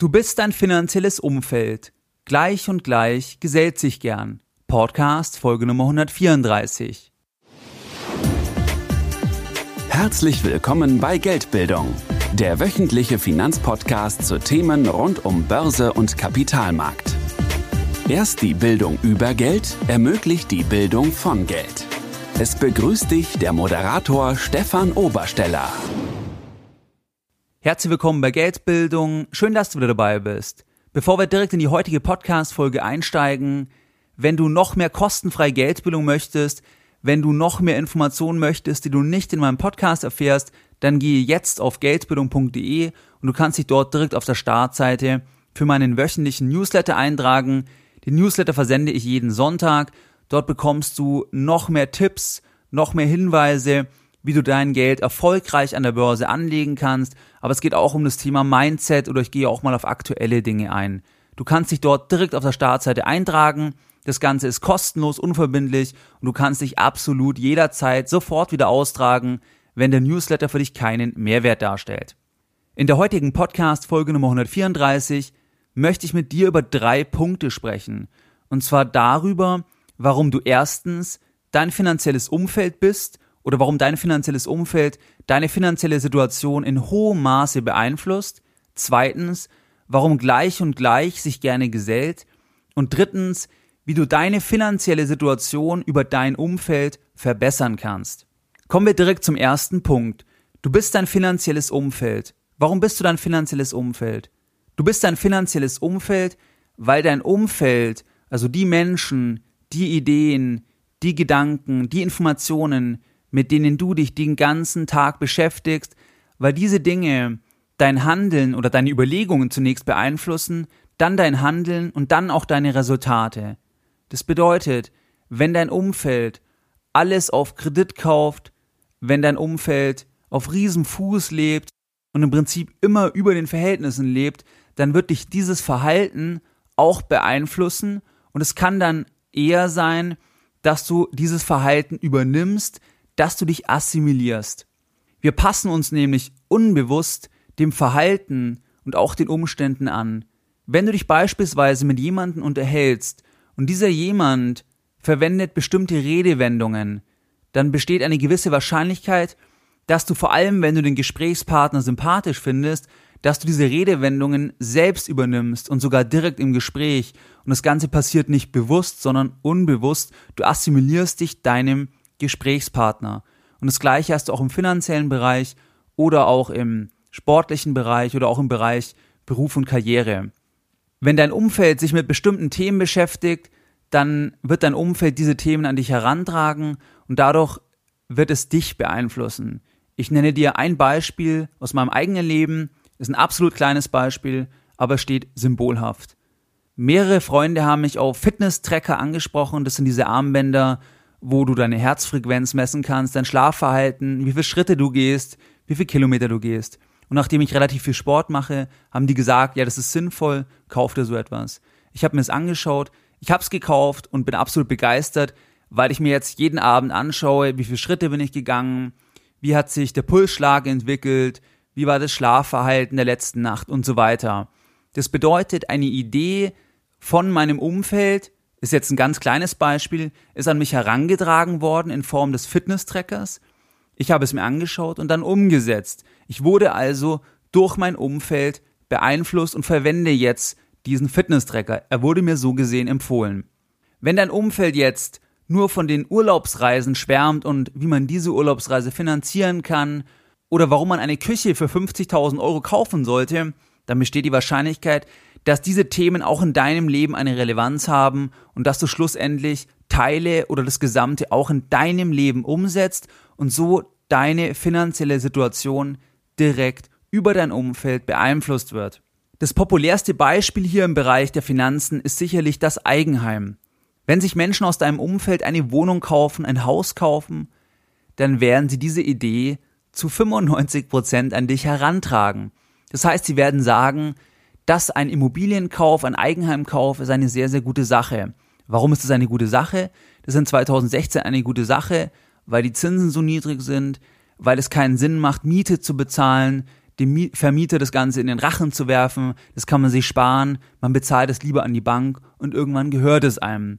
Du bist dein finanzielles Umfeld. Gleich und gleich gesellt sich gern. Podcast Folge Nummer 134. Herzlich willkommen bei Geldbildung, der wöchentliche Finanzpodcast zu Themen rund um Börse und Kapitalmarkt. Erst die Bildung über Geld ermöglicht die Bildung von Geld. Es begrüßt dich der Moderator Stefan Obersteller. Herzlich willkommen bei Geldbildung. Schön, dass du wieder dabei bist. Bevor wir direkt in die heutige Podcast-Folge einsteigen, wenn du noch mehr kostenfreie Geldbildung möchtest, wenn du noch mehr Informationen möchtest, die du nicht in meinem Podcast erfährst, dann gehe jetzt auf geldbildung.de und du kannst dich dort direkt auf der Startseite für meinen wöchentlichen Newsletter eintragen. Den Newsletter versende ich jeden Sonntag. Dort bekommst du noch mehr Tipps, noch mehr Hinweise wie du dein Geld erfolgreich an der Börse anlegen kannst, aber es geht auch um das Thema Mindset oder ich gehe auch mal auf aktuelle Dinge ein. Du kannst dich dort direkt auf der Startseite eintragen. Das Ganze ist kostenlos, unverbindlich und du kannst dich absolut jederzeit sofort wieder austragen, wenn der Newsletter für dich keinen Mehrwert darstellt. In der heutigen Podcast Folge Nummer 134 möchte ich mit dir über drei Punkte sprechen. Und zwar darüber, warum du erstens dein finanzielles Umfeld bist oder warum dein finanzielles Umfeld deine finanzielle Situation in hohem Maße beeinflusst. Zweitens, warum gleich und gleich sich gerne gesellt. Und drittens, wie du deine finanzielle Situation über dein Umfeld verbessern kannst. Kommen wir direkt zum ersten Punkt. Du bist dein finanzielles Umfeld. Warum bist du dein finanzielles Umfeld? Du bist dein finanzielles Umfeld, weil dein Umfeld, also die Menschen, die Ideen, die Gedanken, die Informationen, mit denen du dich den ganzen Tag beschäftigst, weil diese Dinge dein Handeln oder deine Überlegungen zunächst beeinflussen, dann dein Handeln und dann auch deine Resultate. Das bedeutet, wenn dein Umfeld alles auf Kredit kauft, wenn dein Umfeld auf Riesenfuß lebt und im Prinzip immer über den Verhältnissen lebt, dann wird dich dieses Verhalten auch beeinflussen und es kann dann eher sein, dass du dieses Verhalten übernimmst, dass du dich assimilierst. Wir passen uns nämlich unbewusst dem Verhalten und auch den Umständen an. Wenn du dich beispielsweise mit jemandem unterhältst und dieser jemand verwendet bestimmte Redewendungen, dann besteht eine gewisse Wahrscheinlichkeit, dass du vor allem, wenn du den Gesprächspartner sympathisch findest, dass du diese Redewendungen selbst übernimmst und sogar direkt im Gespräch. Und das Ganze passiert nicht bewusst, sondern unbewusst. Du assimilierst dich deinem Gesprächspartner. Und das gleiche hast du auch im finanziellen Bereich oder auch im sportlichen Bereich oder auch im Bereich Beruf und Karriere. Wenn dein Umfeld sich mit bestimmten Themen beschäftigt, dann wird dein Umfeld diese Themen an dich herantragen und dadurch wird es dich beeinflussen. Ich nenne dir ein Beispiel aus meinem eigenen Leben, ist ein absolut kleines Beispiel, aber steht symbolhaft. Mehrere Freunde haben mich auf Fitness-Tracker angesprochen, das sind diese Armbänder, wo du deine Herzfrequenz messen kannst, dein Schlafverhalten, wie viele Schritte du gehst, wie viele Kilometer du gehst. Und nachdem ich relativ viel Sport mache, haben die gesagt, ja, das ist sinnvoll, kauf dir so etwas. Ich habe mir es angeschaut, ich habe es gekauft und bin absolut begeistert, weil ich mir jetzt jeden Abend anschaue, wie viele Schritte bin ich gegangen, wie hat sich der Pulsschlag entwickelt, wie war das Schlafverhalten der letzten Nacht und so weiter. Das bedeutet, eine Idee von meinem Umfeld ist jetzt ein ganz kleines Beispiel, ist an mich herangetragen worden in Form des Fitness-Trackers. Ich habe es mir angeschaut und dann umgesetzt. Ich wurde also durch mein Umfeld beeinflusst und verwende jetzt diesen Fitness-Tracker. Er wurde mir so gesehen empfohlen. Wenn dein Umfeld jetzt nur von den Urlaubsreisen schwärmt und wie man diese Urlaubsreise finanzieren kann oder warum man eine Küche für 50.000 Euro kaufen sollte, dann besteht die Wahrscheinlichkeit, dass diese Themen auch in deinem Leben eine Relevanz haben und dass du schlussendlich Teile oder das Gesamte auch in deinem Leben umsetzt und so deine finanzielle Situation direkt über dein Umfeld beeinflusst wird. Das populärste Beispiel hier im Bereich der Finanzen ist sicherlich das Eigenheim. Wenn sich Menschen aus deinem Umfeld eine Wohnung kaufen, ein Haus kaufen, dann werden sie diese Idee zu 95 Prozent an dich herantragen. Das heißt, sie werden sagen, dass ein Immobilienkauf, ein Eigenheimkauf ist eine sehr, sehr gute Sache. Warum ist das eine gute Sache? Das ist in 2016 eine gute Sache, weil die Zinsen so niedrig sind, weil es keinen Sinn macht, Miete zu bezahlen, dem Vermieter das Ganze in den Rachen zu werfen, das kann man sich sparen, man bezahlt es lieber an die Bank und irgendwann gehört es einem.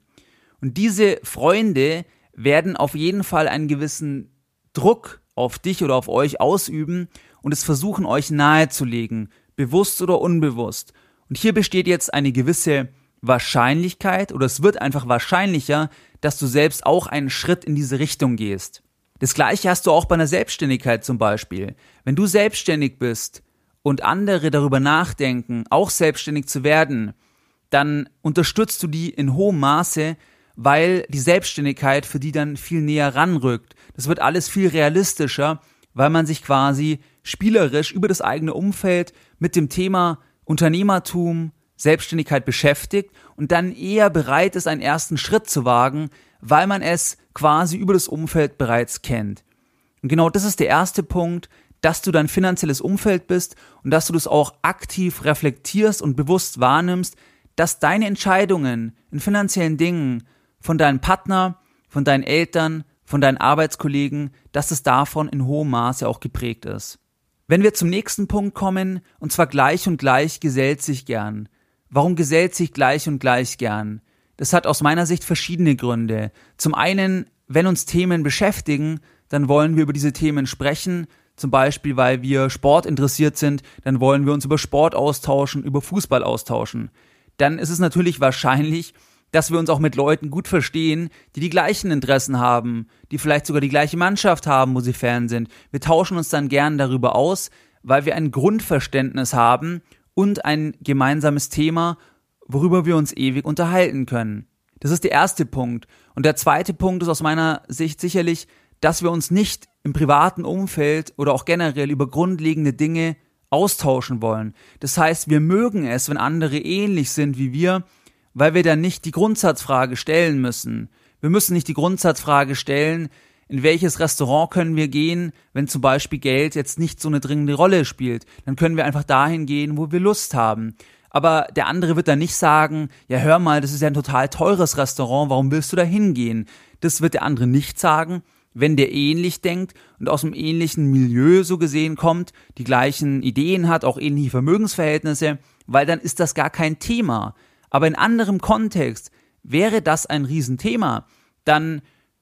Und diese Freunde werden auf jeden Fall einen gewissen Druck auf dich oder auf euch ausüben und es versuchen euch nahezulegen, bewusst oder unbewusst. Und hier besteht jetzt eine gewisse Wahrscheinlichkeit oder es wird einfach wahrscheinlicher, dass du selbst auch einen Schritt in diese Richtung gehst. Das gleiche hast du auch bei einer Selbstständigkeit zum Beispiel. Wenn du selbstständig bist und andere darüber nachdenken, auch selbstständig zu werden, dann unterstützt du die in hohem Maße, weil die Selbstständigkeit für die dann viel näher ranrückt. Das wird alles viel realistischer, weil man sich quasi spielerisch über das eigene Umfeld mit dem Thema Unternehmertum, Selbstständigkeit beschäftigt und dann eher bereit ist, einen ersten Schritt zu wagen, weil man es quasi über das Umfeld bereits kennt. Und genau das ist der erste Punkt, dass du dein finanzielles Umfeld bist und dass du das auch aktiv reflektierst und bewusst wahrnimmst, dass deine Entscheidungen in finanziellen Dingen von deinem Partner, von deinen Eltern, von deinen Arbeitskollegen, dass es davon in hohem Maße auch geprägt ist. Wenn wir zum nächsten Punkt kommen, und zwar gleich und gleich gesellt sich gern. Warum gesellt sich gleich und gleich gern? Das hat aus meiner Sicht verschiedene Gründe. Zum einen, wenn uns Themen beschäftigen, dann wollen wir über diese Themen sprechen. Zum Beispiel, weil wir Sport interessiert sind, dann wollen wir uns über Sport austauschen, über Fußball austauschen. Dann ist es natürlich wahrscheinlich, dass wir uns auch mit Leuten gut verstehen, die die gleichen Interessen haben, die vielleicht sogar die gleiche Mannschaft haben, wo sie Fan sind. Wir tauschen uns dann gern darüber aus, weil wir ein Grundverständnis haben und ein gemeinsames Thema, worüber wir uns ewig unterhalten können. Das ist der erste Punkt. Und der zweite Punkt ist aus meiner Sicht sicherlich, dass wir uns nicht im privaten Umfeld oder auch generell über grundlegende Dinge austauschen wollen. Das heißt, wir mögen es, wenn andere ähnlich sind wie wir, weil wir dann nicht die Grundsatzfrage stellen müssen. Wir müssen nicht die Grundsatzfrage stellen, in welches Restaurant können wir gehen, wenn zum Beispiel Geld jetzt nicht so eine dringende Rolle spielt. Dann können wir einfach dahin gehen, wo wir Lust haben. Aber der andere wird dann nicht sagen, ja hör mal, das ist ja ein total teures Restaurant, warum willst du da hingehen? Das wird der andere nicht sagen, wenn der ähnlich denkt und aus einem ähnlichen Milieu so gesehen kommt, die gleichen Ideen hat, auch ähnliche Vermögensverhältnisse, weil dann ist das gar kein Thema. Aber in anderem Kontext wäre das ein Riesenthema. Dann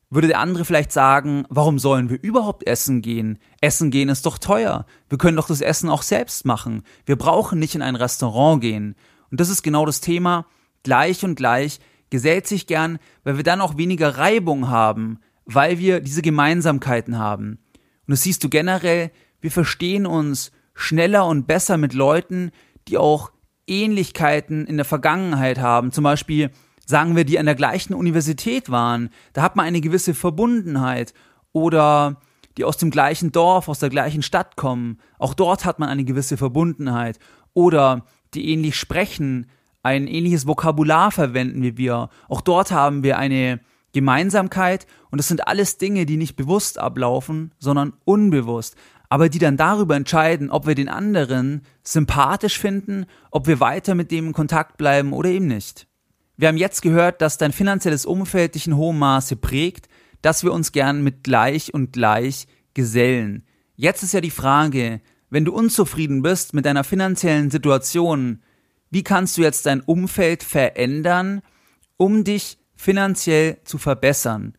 würde der andere vielleicht sagen, warum sollen wir überhaupt essen gehen? Essen gehen ist doch teuer. Wir können doch das Essen auch selbst machen. Wir brauchen nicht in ein Restaurant gehen. Und das ist genau das Thema. Gleich und gleich gesellt sich gern, weil wir dann auch weniger Reibung haben, weil wir diese Gemeinsamkeiten haben. Und das siehst du generell, wir verstehen uns schneller und besser mit Leuten, die auch Ähnlichkeiten in der Vergangenheit haben. Zum Beispiel sagen wir, die an der gleichen Universität waren, da hat man eine gewisse Verbundenheit. Oder die aus dem gleichen Dorf, aus der gleichen Stadt kommen, auch dort hat man eine gewisse Verbundenheit. Oder die ähnlich sprechen, ein ähnliches Vokabular verwenden wie wir, auch dort haben wir eine Gemeinsamkeit. Und das sind alles Dinge, die nicht bewusst ablaufen, sondern unbewusst, aber die dann darüber entscheiden, ob wir den anderen sympathisch finden, ob wir weiter mit dem in Kontakt bleiben oder eben nicht. Wir haben jetzt gehört, dass dein finanzielles Umfeld dich in hohem Maße prägt, dass wir uns gern mit gleich und gleich gesellen. Jetzt ist ja die Frage, wenn du unzufrieden bist mit deiner finanziellen Situation, wie kannst du jetzt dein Umfeld verändern, um dich finanziell zu verbessern?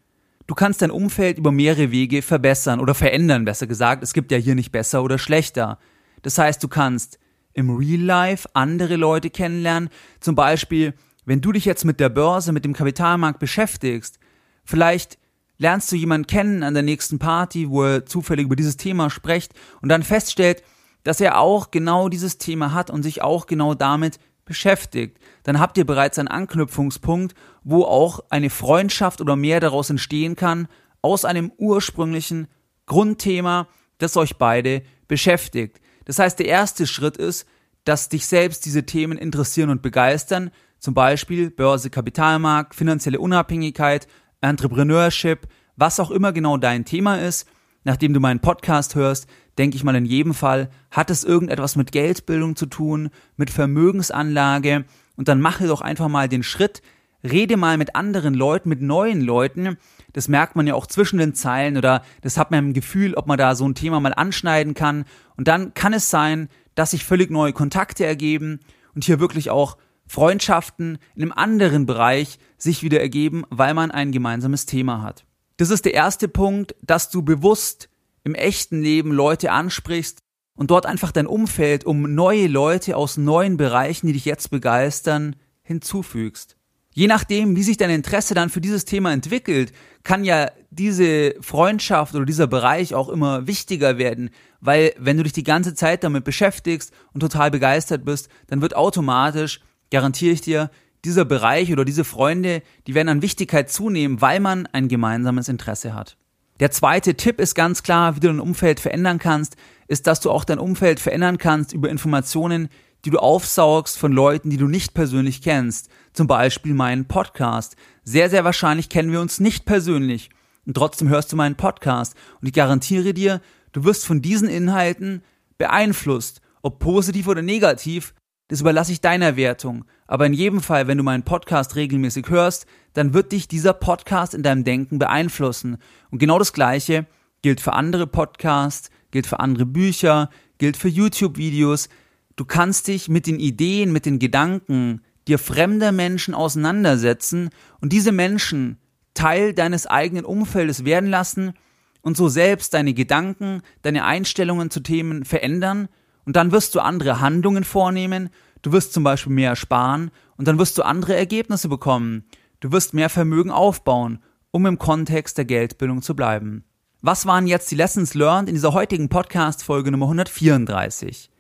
Du kannst dein Umfeld über mehrere Wege verbessern oder verändern, besser gesagt. Es gibt ja hier nicht besser oder schlechter. Das heißt, du kannst im Real Life andere Leute kennenlernen, zum Beispiel wenn du dich jetzt mit der Börse, mit dem Kapitalmarkt beschäftigst, vielleicht lernst du jemanden kennen an der nächsten Party, wo er zufällig über dieses Thema spricht und dann feststellt, dass er auch genau dieses Thema hat und sich auch genau damit beschäftigt. Dann habt ihr bereits einen Anknüpfungspunkt, wo auch eine Freundschaft oder mehr daraus entstehen kann, aus einem ursprünglichen Grundthema, das euch beide beschäftigt. Das heißt, der erste Schritt ist, dass dich selbst diese Themen interessieren und begeistern, zum Beispiel Börse, Kapitalmarkt, finanzielle Unabhängigkeit, Entrepreneurship, was auch immer genau dein Thema ist. Nachdem du meinen Podcast hörst, denke ich mal in jedem Fall, hat es irgendetwas mit Geldbildung zu tun, mit Vermögensanlage und dann mache doch einfach mal den Schritt, rede mal mit anderen Leuten, mit neuen Leuten. Das merkt man ja auch zwischen den Zeilen oder das hat man im Gefühl, ob man da so ein Thema mal anschneiden kann. Und dann kann es sein, dass sich völlig neue Kontakte ergeben und hier wirklich auch Freundschaften in einem anderen Bereich sich wieder ergeben, weil man ein gemeinsames Thema hat. Das ist der erste Punkt, dass du bewusst im echten Leben Leute ansprichst und dort einfach dein Umfeld um neue Leute aus neuen Bereichen, die dich jetzt begeistern, hinzufügst. Je nachdem, wie sich dein Interesse dann für dieses Thema entwickelt, kann ja diese Freundschaft oder dieser Bereich auch immer wichtiger werden, weil wenn du dich die ganze Zeit damit beschäftigst und total begeistert bist, dann wird automatisch, garantiere ich dir, dieser Bereich oder diese Freunde, die werden an Wichtigkeit zunehmen, weil man ein gemeinsames Interesse hat. Der zweite Tipp ist ganz klar, wie du dein Umfeld verändern kannst, ist, dass du auch dein Umfeld verändern kannst über Informationen, die du aufsaugst von Leuten, die du nicht persönlich kennst. Zum Beispiel meinen Podcast. Sehr, sehr wahrscheinlich kennen wir uns nicht persönlich. Und trotzdem hörst du meinen Podcast. Und ich garantiere dir, du wirst von diesen Inhalten beeinflusst. Ob positiv oder negativ, das überlasse ich deiner Wertung. Aber in jedem Fall, wenn du meinen Podcast regelmäßig hörst, dann wird dich dieser Podcast in deinem Denken beeinflussen. Und genau das Gleiche gilt für andere Podcasts, gilt für andere Bücher, gilt für YouTube-Videos. Du kannst dich mit den Ideen, mit den Gedanken dir fremder Menschen auseinandersetzen und diese Menschen Teil deines eigenen Umfeldes werden lassen und so selbst deine Gedanken, deine Einstellungen zu Themen verändern und dann wirst du andere Handlungen vornehmen, du wirst zum Beispiel mehr sparen und dann wirst du andere Ergebnisse bekommen. Du wirst mehr Vermögen aufbauen, um im Kontext der Geldbildung zu bleiben. Was waren jetzt die Lessons learned in dieser heutigen Podcast-Folge Nummer 134?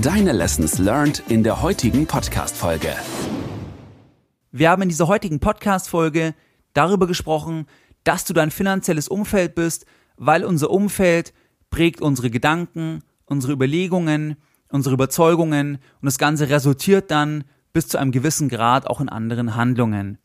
Deine Lessons learned in der heutigen Podcast-Folge. Wir haben in dieser heutigen Podcast-Folge darüber gesprochen, dass du dein finanzielles Umfeld bist, weil unser Umfeld prägt unsere Gedanken, unsere Überlegungen, unsere Überzeugungen und das Ganze resultiert dann bis zu einem gewissen Grad auch in anderen Handlungen.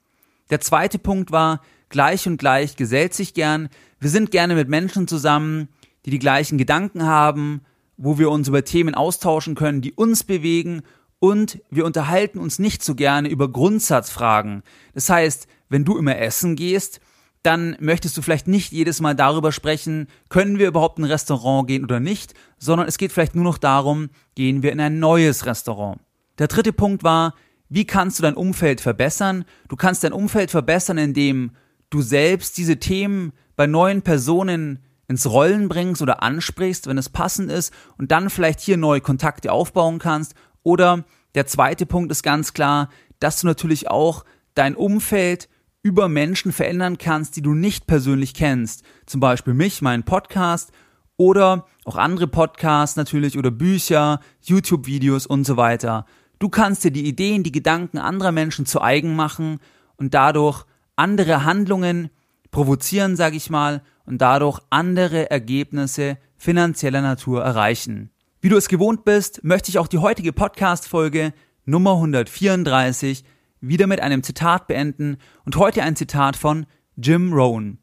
Der zweite Punkt war, gleich und gleich gesellt sich gern. Wir sind gerne mit Menschen zusammen, die die gleichen Gedanken haben, wo wir uns über Themen austauschen können, die uns bewegen und wir unterhalten uns nicht so gerne über Grundsatzfragen. Das heißt, wenn du immer essen gehst, dann möchtest du vielleicht nicht jedes Mal darüber sprechen, können wir überhaupt in ein Restaurant gehen oder nicht, sondern es geht vielleicht nur noch darum, gehen wir in ein neues Restaurant. Der dritte Punkt war, wie kannst du dein Umfeld verbessern? Du kannst dein Umfeld verbessern, indem du selbst diese Themen bei neuen Personen ins Rollen bringst oder ansprichst, wenn es passend ist und dann vielleicht hier neue Kontakte aufbauen kannst. Oder der zweite Punkt ist ganz klar, dass du natürlich auch dein Umfeld über Menschen verändern kannst, die du nicht persönlich kennst. Zum Beispiel mich, meinen Podcast oder auch andere Podcasts natürlich oder Bücher, YouTube-Videos und so weiter. Du kannst dir die Ideen, die Gedanken anderer Menschen zu eigen machen und dadurch andere Handlungen provozieren, sage ich mal, und dadurch andere Ergebnisse finanzieller Natur erreichen. Wie du es gewohnt bist, möchte ich auch die heutige Podcast-Folge Nummer 134 wieder mit einem Zitat beenden und heute ein Zitat von Jim Rohn.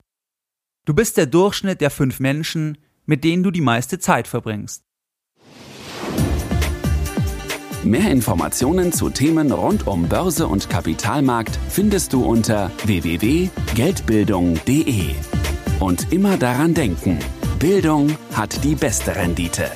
Du bist der Durchschnitt der fünf Menschen, mit denen du die meiste Zeit verbringst. Mehr Informationen zu Themen rund um Börse und Kapitalmarkt findest du unter www.geldbildung.de. Und immer daran denken, Bildung hat die beste Rendite.